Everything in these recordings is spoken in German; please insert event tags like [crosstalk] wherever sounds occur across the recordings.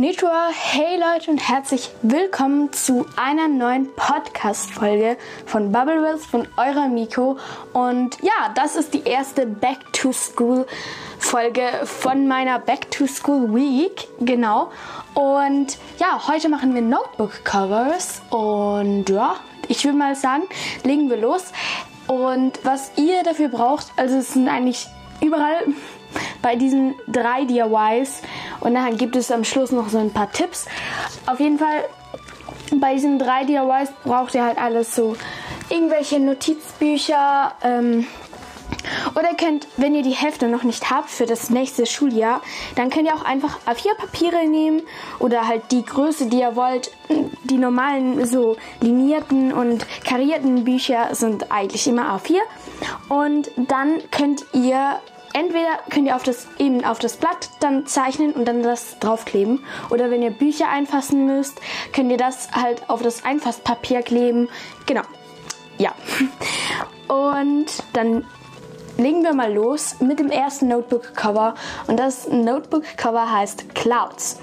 Konnichiwa, hey Leute und herzlich willkommen zu einer neuen Podcast-Folge von Bubble Wheels von eurer Miko. Und ja, das ist die erste Back to School Folge von meiner Back to School Week. Genau. Und ja, heute machen wir Notebook Covers. Und ja, ich würde mal sagen, legen wir los. Und was ihr dafür braucht, also es sind eigentlich überall bei diesen drei DIYs und dann gibt es am Schluss noch so ein paar Tipps. Auf jeden Fall bei diesen drei DIYs braucht ihr halt alles so irgendwelche Notizbücher. Ähm, oder könnt, wenn ihr die Hefte noch nicht habt für das nächste Schuljahr, dann könnt ihr auch einfach A4-Papiere nehmen oder halt die Größe, die ihr wollt. Die normalen, so linierten und karierten Bücher sind eigentlich immer A4. Und dann könnt ihr entweder könnt ihr auf das eben auf das Blatt dann zeichnen und dann das draufkleben oder wenn ihr Bücher einfassen müsst, könnt ihr das halt auf das Einfasspapier kleben. Genau. Ja. [laughs] Und dann legen wir mal los mit dem ersten Notebook Cover und das Notebook Cover heißt Clouds.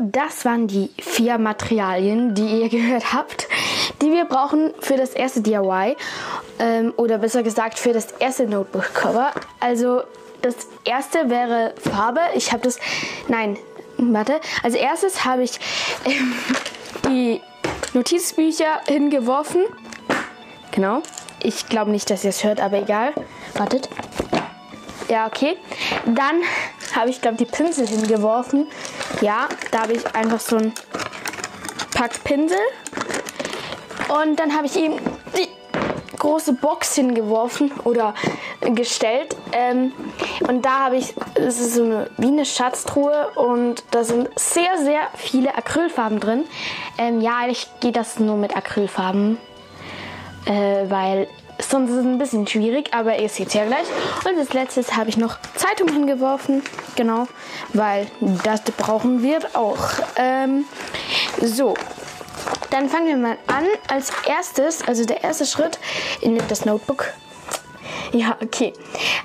Das waren die vier Materialien, die ihr [laughs] gehört habt, die wir brauchen für das erste DIY ähm, oder besser gesagt für das erste Notebook-Cover. Also das erste wäre Farbe. Ich habe das, nein, warte. Als erstes habe ich ähm, die Notizbücher hingeworfen. Genau. Ich glaube nicht, dass ihr es hört, aber egal. Wartet. Ja, okay. Dann habe ich, glaube die Pinsel hingeworfen. Ja, da habe ich einfach so ein Pack Pinsel. Und dann habe ich ihm die große Box hingeworfen oder gestellt. Ähm, und da habe ich, es ist so eine, wie eine Schatztruhe und da sind sehr, sehr viele Acrylfarben drin. Ähm, ja, eigentlich geht das nur mit Acrylfarben, äh, weil sonst ist es ein bisschen schwierig, aber ihr seht es ja gleich. Und als letztes habe ich noch Zeitung hingeworfen, genau, weil das brauchen wir auch. Ähm, so, dann fangen wir mal an. Als erstes, also der erste Schritt, ihr nehmt das Notebook. Ja, okay.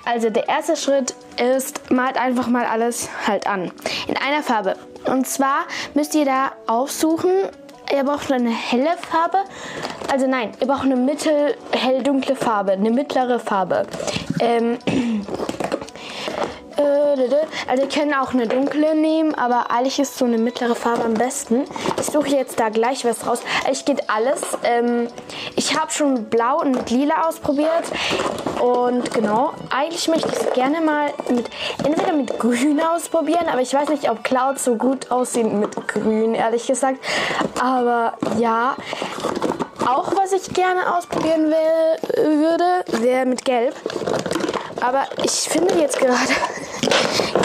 Also der erste Schritt ist, malt einfach mal alles halt an. In einer Farbe. Und zwar müsst ihr da aussuchen, ihr braucht eine helle Farbe. Also nein, ihr braucht eine mittelhell dunkle Farbe, eine mittlere Farbe. Ähm, [clears throat] also ihr könnt auch eine dunkle nehmen, aber eigentlich ist so eine mittlere Farbe am besten. Ich suche jetzt da gleich was raus. Ich geht alles. Ähm, ich habe schon blau und mit lila ausprobiert. Und genau, eigentlich möchte ich es gerne mal mit entweder mit grün ausprobieren, aber ich weiß nicht, ob Clouds so gut aussehen mit grün, ehrlich gesagt. Aber ja, auch was ich gerne ausprobieren will, würde, wäre mit gelb. Aber ich finde jetzt gerade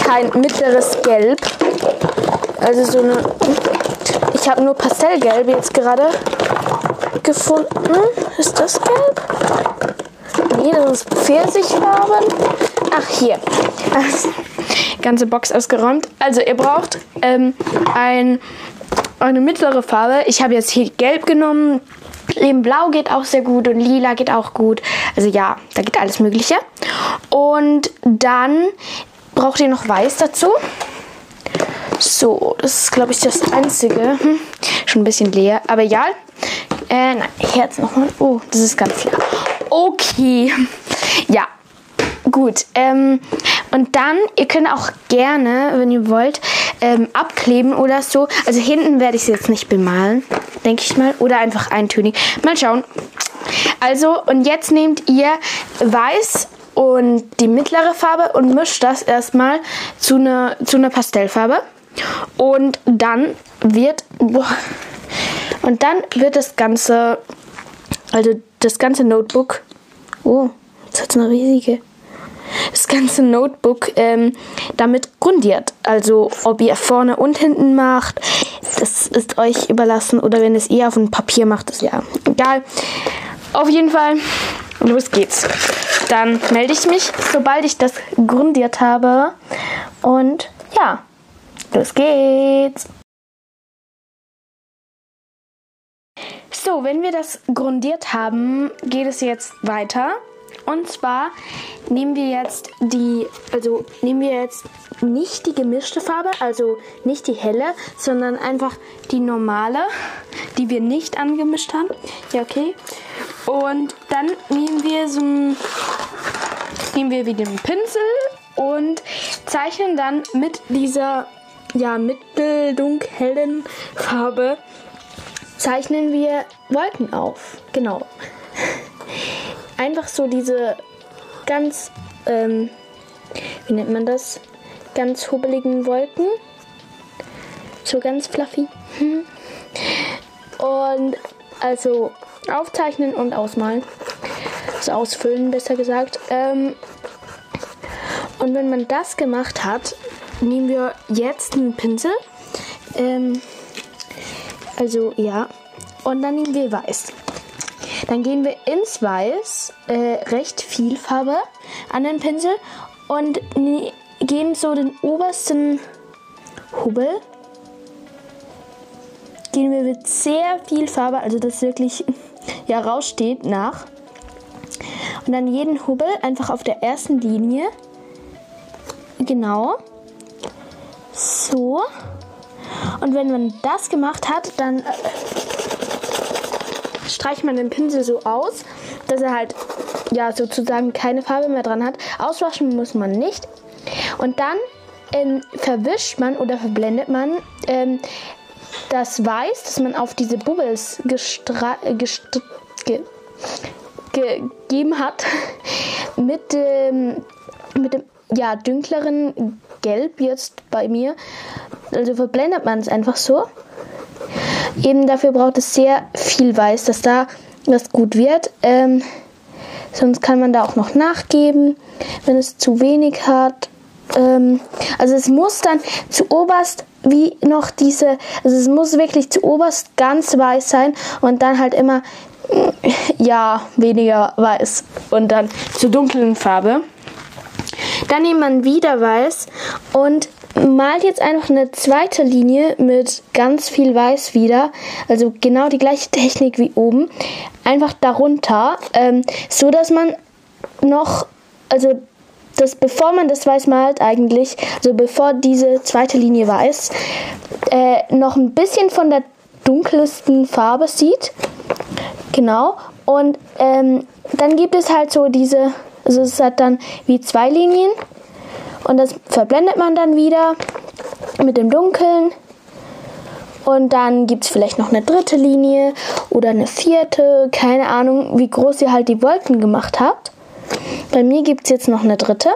kein mittleres Gelb. Also so eine. Ich habe nur Pastellgelb jetzt gerade gefunden. Ist das gelb? Nee, das ist Pfirsichfarben. Ach, hier. [laughs] Ganze Box ausgeräumt. Also, ihr braucht ähm, ein, eine mittlere Farbe. Ich habe jetzt hier gelb genommen. Eben blau geht auch sehr gut und lila geht auch gut. Also ja, da geht alles Mögliche. Und dann braucht ihr noch weiß dazu. So, das ist glaube ich das einzige. Hm, schon ein bisschen leer, aber egal. Äh, nein, Herz nochmal. Oh, das ist ganz leer. Okay. Ja, gut. Ähm, und dann, ihr könnt auch gerne, wenn ihr wollt, ähm, abkleben oder so. Also hinten werde ich sie jetzt nicht bemalen, denke ich mal. Oder einfach eintönig. Mal schauen. Also, und jetzt nehmt ihr weiß und die mittlere Farbe und mischt das erstmal zu einer zu einer Pastellfarbe. Und dann wird boah, und dann wird das ganze also das ganze Notebook oh, jetzt hat eine riesige das ganze Notebook ähm, damit grundiert. Also ob ihr vorne und hinten macht, das ist euch überlassen. Oder wenn es eher auf dem Papier macht, ist ja egal. Auf jeden Fall, los geht's. Dann melde ich mich, sobald ich das grundiert habe. Und ja, Los geht's! So, wenn wir das grundiert haben, geht es jetzt weiter. Und zwar nehmen wir jetzt die, also nehmen wir jetzt nicht die gemischte Farbe, also nicht die helle, sondern einfach die normale, die wir nicht angemischt haben. Ja, okay. Und dann nehmen wir so ein, nehmen wir wieder einen Pinsel und zeichnen dann mit dieser ja, mitteldunkhellen Farbe zeichnen wir Wolken auf. Genau. [laughs] Einfach so diese ganz, ähm, wie nennt man das? Ganz hubbeligen Wolken. So ganz fluffy. [laughs] Und also aufzeichnen und ausmalen. Also ausfüllen, besser gesagt. Ähm, und wenn man das gemacht hat, nehmen wir jetzt einen Pinsel. Ähm, also ja. Und dann nehmen wir Weiß. Dann gehen wir ins Weiß, äh, recht viel Farbe an den Pinsel und gehen so den obersten Hubbel. Gehen wir mit sehr viel Farbe, also das wirklich ja raussteht, nach. Und dann jeden Hubbel einfach auf der ersten Linie. Genau. So. Und wenn man das gemacht hat, dann äh, streicht man den Pinsel so aus, dass er halt ja sozusagen keine Farbe mehr dran hat. Auswaschen muss man nicht. Und dann ähm, verwischt man oder verblendet man ähm, das Weiß, das man auf diese Bubbles äh, ge gegeben hat, [laughs] mit, ähm, mit dem ja, dünkleren Gelb jetzt bei mir. Also verblendet man es einfach so. Eben dafür braucht es sehr viel Weiß, dass da das gut wird. Ähm, sonst kann man da auch noch nachgeben, wenn es zu wenig hat. Ähm, also es muss dann zu oberst wie noch diese, also es muss wirklich zu oberst ganz weiß sein und dann halt immer ja weniger weiß und dann zur dunklen Farbe. Dann nimmt man wieder weiß und malt jetzt einfach eine zweite Linie mit ganz viel Weiß wieder. Also genau die gleiche [laughs] Technik wie oben. Einfach darunter, ähm, so dass man noch, also das, bevor man das Weiß malt eigentlich, also bevor diese zweite Linie weiß, äh, noch ein bisschen von der dunkelsten Farbe sieht. Genau. Und ähm, dann gibt es halt so diese, also es hat dann wie zwei Linien und das verblendet man dann wieder mit dem Dunkeln. Und dann gibt es vielleicht noch eine dritte Linie oder eine vierte. Keine Ahnung, wie groß ihr halt die Wolken gemacht habt. Bei mir gibt es jetzt noch eine dritte.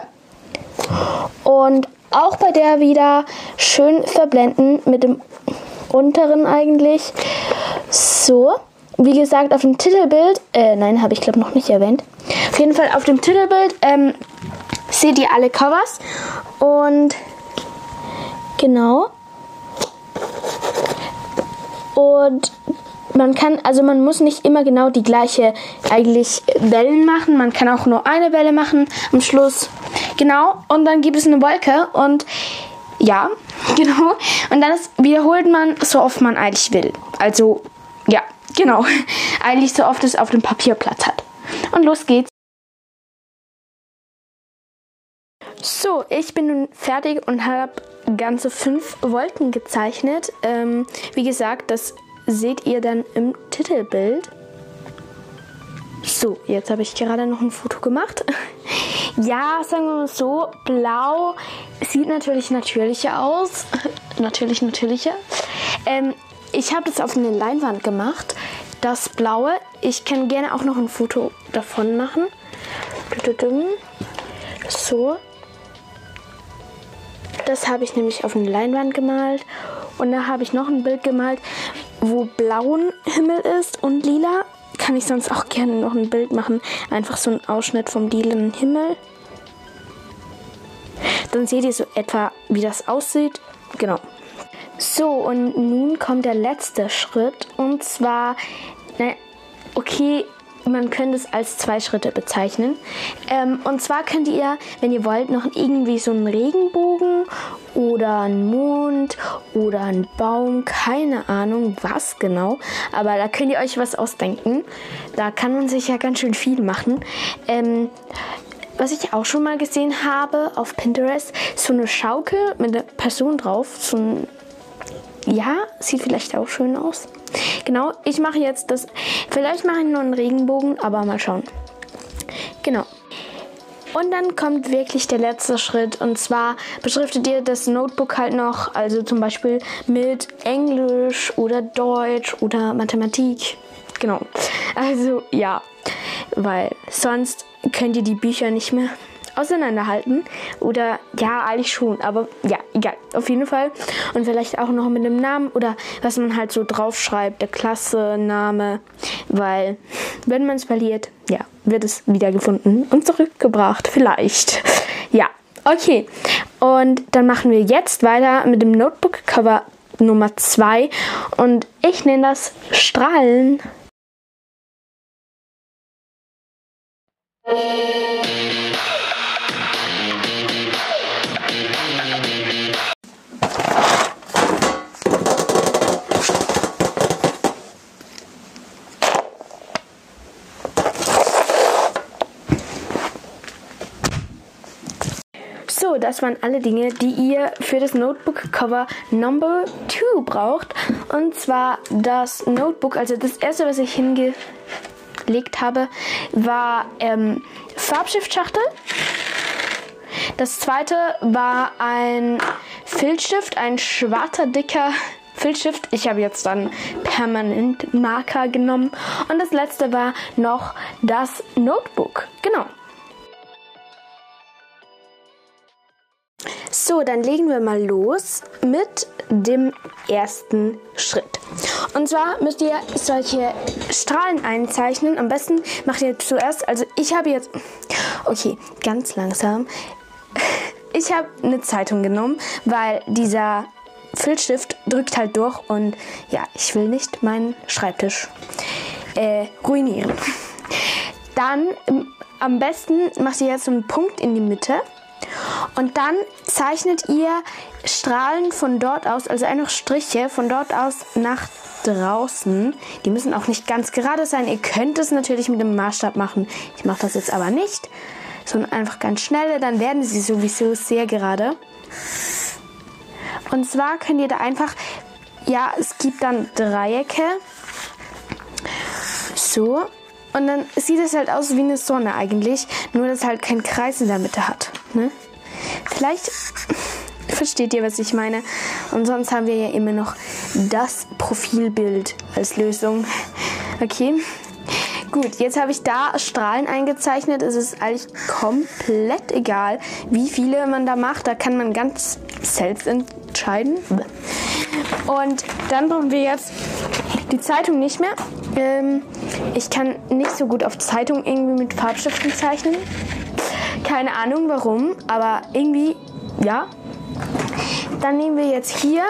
Und auch bei der wieder schön verblenden mit dem unteren eigentlich. So. Wie gesagt, auf dem Titelbild, äh, nein, habe ich glaube noch nicht erwähnt. Auf jeden Fall auf dem Titelbild ähm, seht ihr alle Covers. Und genau. Und man kann, also man muss nicht immer genau die gleiche eigentlich Wellen machen. Man kann auch nur eine Welle machen am Schluss. Genau. Und dann gibt es eine Wolke und ja, [laughs] genau. Und dann ist, wiederholt man so oft man eigentlich will. Also ja, genau. [laughs] Eigentlich so oft es auf dem Papier Platz hat. Und los geht's. So, ich bin nun fertig und habe ganze fünf Wolken gezeichnet. Ähm, wie gesagt, das seht ihr dann im Titelbild. So, jetzt habe ich gerade noch ein Foto gemacht. [laughs] ja, sagen wir mal so, blau sieht natürlich natürlicher aus. [laughs] natürlich natürlicher. Ähm, ich habe das auf eine Leinwand gemacht. Das blaue. Ich kann gerne auch noch ein Foto davon machen. So, das habe ich nämlich auf eine Leinwand gemalt. Und da habe ich noch ein Bild gemalt, wo blauen Himmel ist und lila. Kann ich sonst auch gerne noch ein Bild machen. Einfach so ein Ausschnitt vom lilanen Himmel. Dann seht ihr so etwa, wie das aussieht. Genau. So, und nun kommt der letzte Schritt. Und zwar, na, okay, man könnte es als zwei Schritte bezeichnen. Ähm, und zwar könnt ihr, wenn ihr wollt, noch irgendwie so einen Regenbogen oder einen Mond oder einen Baum, keine Ahnung was genau. Aber da könnt ihr euch was ausdenken. Da kann man sich ja ganz schön viel machen. Ähm, was ich auch schon mal gesehen habe auf Pinterest, so eine Schaukel mit einer Person drauf. So ein, ja, sieht vielleicht auch schön aus. Genau, ich mache jetzt das. Vielleicht mache ich nur einen Regenbogen, aber mal schauen. Genau. Und dann kommt wirklich der letzte Schritt und zwar beschriftet ihr das Notebook halt noch, also zum Beispiel mit Englisch oder Deutsch oder Mathematik. Genau. Also ja, weil sonst könnt ihr die Bücher nicht mehr auseinanderhalten. Oder ja, eigentlich schon, aber ja, egal. Auf jeden Fall. Und vielleicht auch noch mit einem Namen oder was man halt so draufschreibt, der Klasse, Name. Weil, wenn man es verliert, ja, wird es wiedergefunden und zurückgebracht. Vielleicht. Ja, okay. Und dann machen wir jetzt weiter mit dem Notebook-Cover Nummer 2. Und ich nenne das Strahlen. So, das waren alle Dinge, die ihr für das Notebook-Cover Number 2 braucht. Und zwar das Notebook, also das erste, was ich hingelegt habe, war ähm, Farbstiftschachtel. Das zweite war ein Filzstift, ein schwarzer, dicker Filzstift. Ich habe jetzt dann permanent Marker genommen. Und das letzte war noch das Notebook. Genau. So, dann legen wir mal los mit dem ersten Schritt. Und zwar müsst ihr solche Strahlen einzeichnen. Am besten macht ihr zuerst, also ich habe jetzt, okay, ganz langsam. [laughs] Ich habe eine Zeitung genommen, weil dieser Filzstift drückt halt durch und ja, ich will nicht meinen Schreibtisch äh, ruinieren. [laughs] Dann am besten macht ihr jetzt so einen Punkt in die Mitte und dann zeichnet ihr Strahlen von dort aus, also einfach Striche von dort aus nach draußen. Die müssen auch nicht ganz gerade sein. Ihr könnt es natürlich mit dem Maßstab machen. Ich mache das jetzt aber nicht, sondern einfach ganz schnell. Dann werden sie sowieso sehr gerade. Und zwar könnt ihr da einfach, ja, es gibt dann Dreiecke. So. Und dann sieht es halt aus wie eine Sonne eigentlich, nur dass halt keinen Kreis in der Mitte hat. Ne? Vielleicht versteht ihr, was ich meine. Und sonst haben wir ja immer noch das Profilbild als Lösung. Okay. Gut, jetzt habe ich da Strahlen eingezeichnet. Es ist eigentlich komplett egal, wie viele man da macht. Da kann man ganz selbst entscheiden. Und dann brauchen wir jetzt die Zeitung nicht mehr. Ähm, ich kann nicht so gut auf Zeitung irgendwie mit Farbstiften zeichnen. Keine Ahnung warum, aber irgendwie, ja. Dann nehmen wir jetzt hier,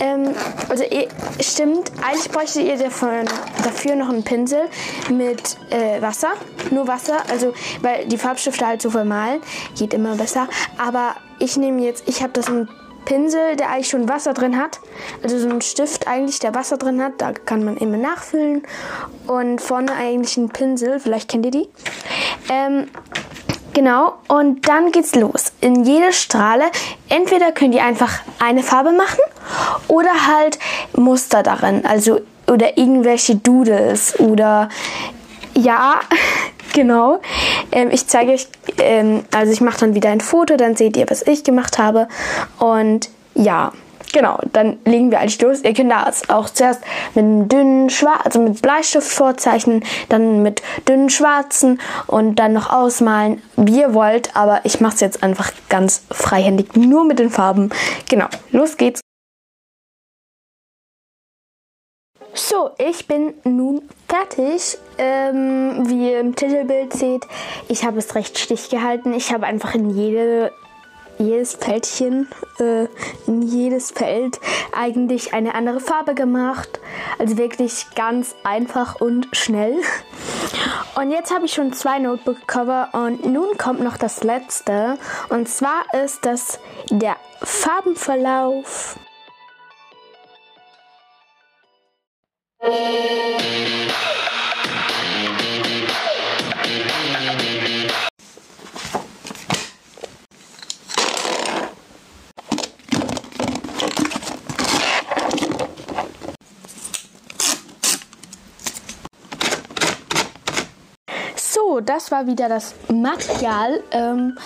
ähm, also stimmt, eigentlich bräuchtet ihr davon, dafür noch einen Pinsel mit äh, Wasser, nur Wasser, also weil die Farbstifte halt so vermalen, geht immer besser. Aber ich nehme jetzt, ich habe das ein Pinsel, der eigentlich schon Wasser drin hat. Also so ein Stift eigentlich, der Wasser drin hat. Da kann man immer nachfüllen. Und vorne eigentlich ein Pinsel, vielleicht kennt ihr die. Ähm, Genau, und dann geht's los. In jede Strahle, entweder könnt ihr einfach eine Farbe machen oder halt Muster darin, also oder irgendwelche Doodles oder ja, [laughs] genau. Ähm, ich zeige euch, ähm, also ich mache dann wieder ein Foto, dann seht ihr, was ich gemacht habe und ja. Genau, dann legen wir eigentlich los. Ihr könnt das auch zuerst mit einem dünnen Schwarz, also mit Bleistift vorzeichnen, dann mit dünnen Schwarzen und dann noch ausmalen, wie ihr wollt. Aber ich mache es jetzt einfach ganz freihändig, nur mit den Farben. Genau, los geht's. So, ich bin nun fertig. Ähm, wie ihr im Titelbild seht, ich habe es recht stich gehalten. Ich habe einfach in jede jedes Fältchen, äh, in jedes Feld eigentlich eine andere Farbe gemacht. Also wirklich ganz einfach und schnell. Und jetzt habe ich schon zwei Notebook-Cover und nun kommt noch das letzte. Und zwar ist das der Farbenverlauf. Das war wieder das Material. Ähm,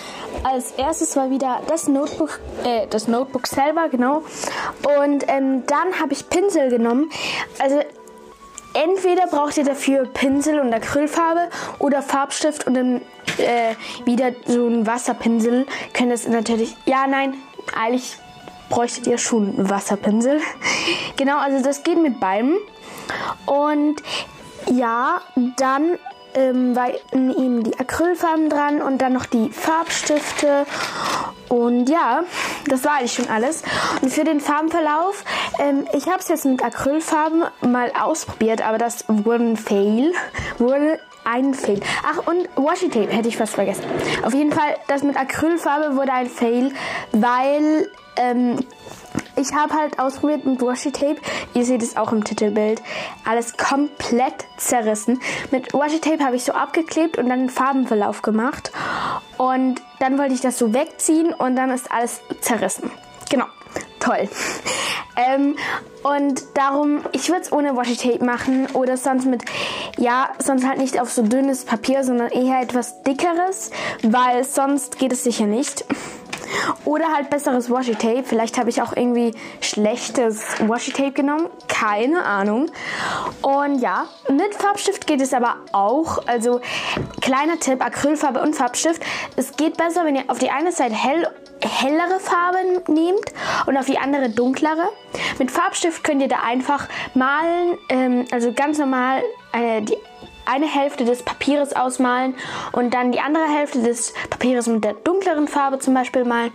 als erstes war wieder das Notebook, äh, das Notebook selber, genau. Und ähm, dann habe ich Pinsel genommen. Also entweder braucht ihr dafür Pinsel und Acrylfarbe oder Farbstift und dann äh, wieder so ein Wasserpinsel. Könnt ihr natürlich, ja, nein, eigentlich bräuchtet ihr schon einen Wasserpinsel. [laughs] genau, also das geht mit beiden. Und ja, dann ähm, waren ihm die Acrylfarben dran und dann noch die Farbstifte. Und ja, das war eigentlich schon alles. Und für den Farbenverlauf, ähm, ich habe es jetzt mit Acrylfarben mal ausprobiert, aber das wurde ein Fail. Wurde ein Fail. Ach, und Washi Tape hätte ich fast vergessen. Auf jeden Fall, das mit Acrylfarbe wurde ein Fail, weil ähm, ich habe halt ausprobiert mit Washi Tape. Ihr seht es auch im Titelbild. Alles komplett zerrissen. Mit Washi Tape habe ich so abgeklebt und dann einen Farbenverlauf gemacht. Und dann wollte ich das so wegziehen und dann ist alles zerrissen. Genau. Toll. [laughs] Ähm, und darum, ich würde es ohne Washi Tape machen oder sonst mit, ja, sonst halt nicht auf so dünnes Papier, sondern eher etwas dickeres, weil sonst geht es sicher nicht. Oder halt besseres Washi Tape. Vielleicht habe ich auch irgendwie schlechtes Washi Tape genommen. Keine Ahnung. Und ja, mit Farbstift geht es aber auch. Also kleiner Tipp, Acrylfarbe und Farbstift. Es geht besser, wenn ihr auf die eine Seite hell hellere Farben nehmt und auf die andere dunklere. Mit Farbstift könnt ihr da einfach malen, ähm, also ganz normal äh, die eine Hälfte des Papieres ausmalen und dann die andere Hälfte des Papieres mit der dunkleren Farbe zum Beispiel malen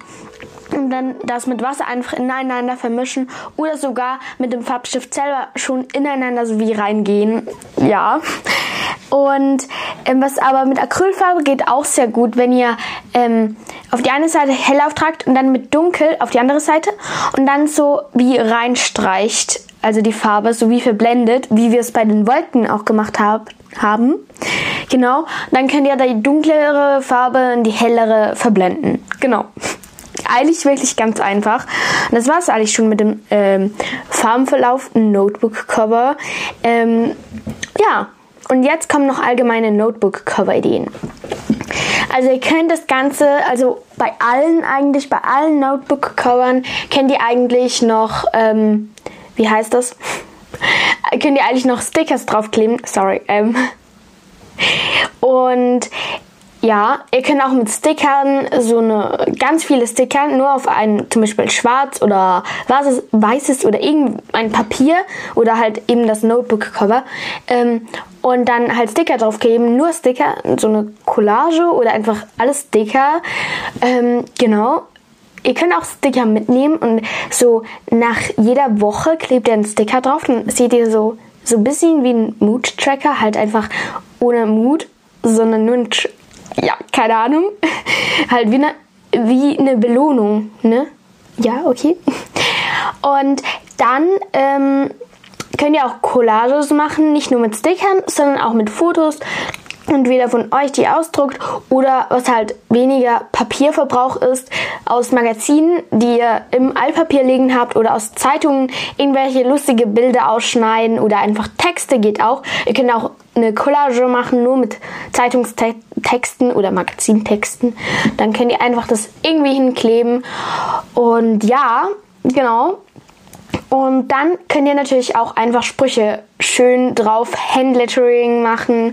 und dann das mit Wasser einfach ineinander vermischen oder sogar mit dem Farbstift selber schon ineinander so wie reingehen. Ja. Und ähm, was aber mit Acrylfarbe geht auch sehr gut, wenn ihr ähm, auf die eine Seite hell auftragt und dann mit dunkel auf die andere Seite und dann so wie reinstreicht, also die Farbe so wie verblendet, wie wir es bei den Wolken auch gemacht haben haben. Genau. Dann könnt ihr die dunklere Farbe in die hellere verblenden. Genau. [laughs] Eigentlich wirklich ganz einfach. Und das war es eigentlich schon mit dem ähm, Farbenverlauf Notebook-Cover. Ähm, ja, und jetzt kommen noch allgemeine Notebook-Cover-Ideen. Also ihr könnt das Ganze, also bei allen eigentlich, bei allen Notebook-Covern kennt ihr eigentlich noch, ähm, wie heißt das? könnt ihr eigentlich noch Stickers draufkleben. Sorry. Ähm. Und ja, ihr könnt auch mit Stickern so eine ganz viele Sticker nur auf ein zum Beispiel schwarz oder weißes, weißes oder irgendein Papier oder halt eben das Notebook-Cover ähm, und dann halt Sticker draufkleben, nur Sticker, so eine Collage oder einfach alles Sticker. Ähm, genau. Ihr könnt auch Sticker mitnehmen und so nach jeder Woche klebt ihr einen Sticker drauf. Dann seht ihr so, so ein bisschen wie ein Mood-Tracker, halt einfach ohne Mood, sondern nur ein, ja, keine Ahnung, [laughs] halt wie eine, wie eine Belohnung, ne? Ja, okay. [laughs] Und dann ähm, könnt ihr auch Collages machen, nicht nur mit Stickern, sondern auch mit Fotos entweder von euch die ausdruckt oder was halt weniger Papierverbrauch ist, aus Magazinen, die ihr im Altpapier liegen habt oder aus Zeitungen irgendwelche lustige Bilder ausschneiden oder einfach Texte geht auch. Ihr könnt auch eine Collage machen, nur mit Zeitungstexten oder Magazintexten. Dann könnt ihr einfach das irgendwie hinkleben. Und ja, genau. Und dann könnt ihr natürlich auch einfach Sprüche schön drauf Handlettering machen,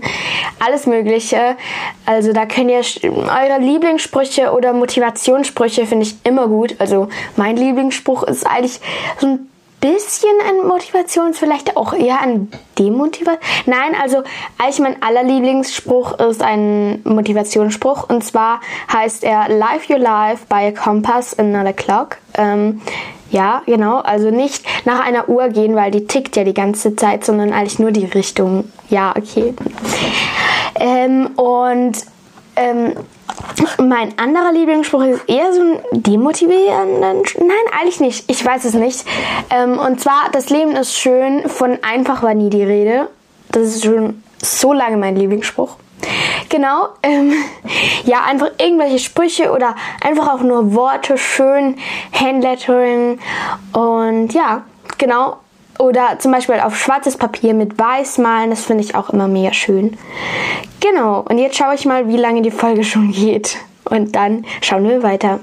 alles Mögliche. Also da könnt ihr eure Lieblingssprüche oder Motivationssprüche finde ich immer gut. Also mein Lieblingsspruch ist eigentlich so ein bisschen ein Motivation, vielleicht auch eher ein Demotivation. Nein, also eigentlich mein allerlieblingsspruch ist ein Motivationsspruch und zwar heißt er Live Your Life by a Compass and not a Clock. Ähm, ja, genau. Also nicht nach einer Uhr gehen, weil die tickt ja die ganze Zeit, sondern eigentlich nur die Richtung. Ja, okay. Ähm, und ähm, mein anderer Lieblingsspruch ist eher so ein demotivierender. Nein, eigentlich nicht. Ich weiß es nicht. Ähm, und zwar, das Leben ist schön. Von einfach war nie die Rede. Das ist schon so lange mein Lieblingsspruch. Genau. Ähm, ja, einfach irgendwelche Sprüche oder einfach auch nur Worte, schön, Handlettering und ja, genau. Oder zum Beispiel auf schwarzes Papier mit weiß malen, das finde ich auch immer mega schön. Genau, und jetzt schaue ich mal, wie lange die Folge schon geht. Und dann schauen wir weiter.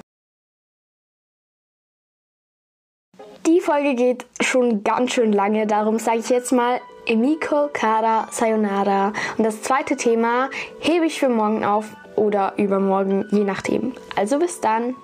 Die Folge geht schon ganz schön lange, darum sage ich jetzt mal Emiko Kara Sayonara. Und das zweite Thema hebe ich für morgen auf oder übermorgen, je nachdem. Also bis dann.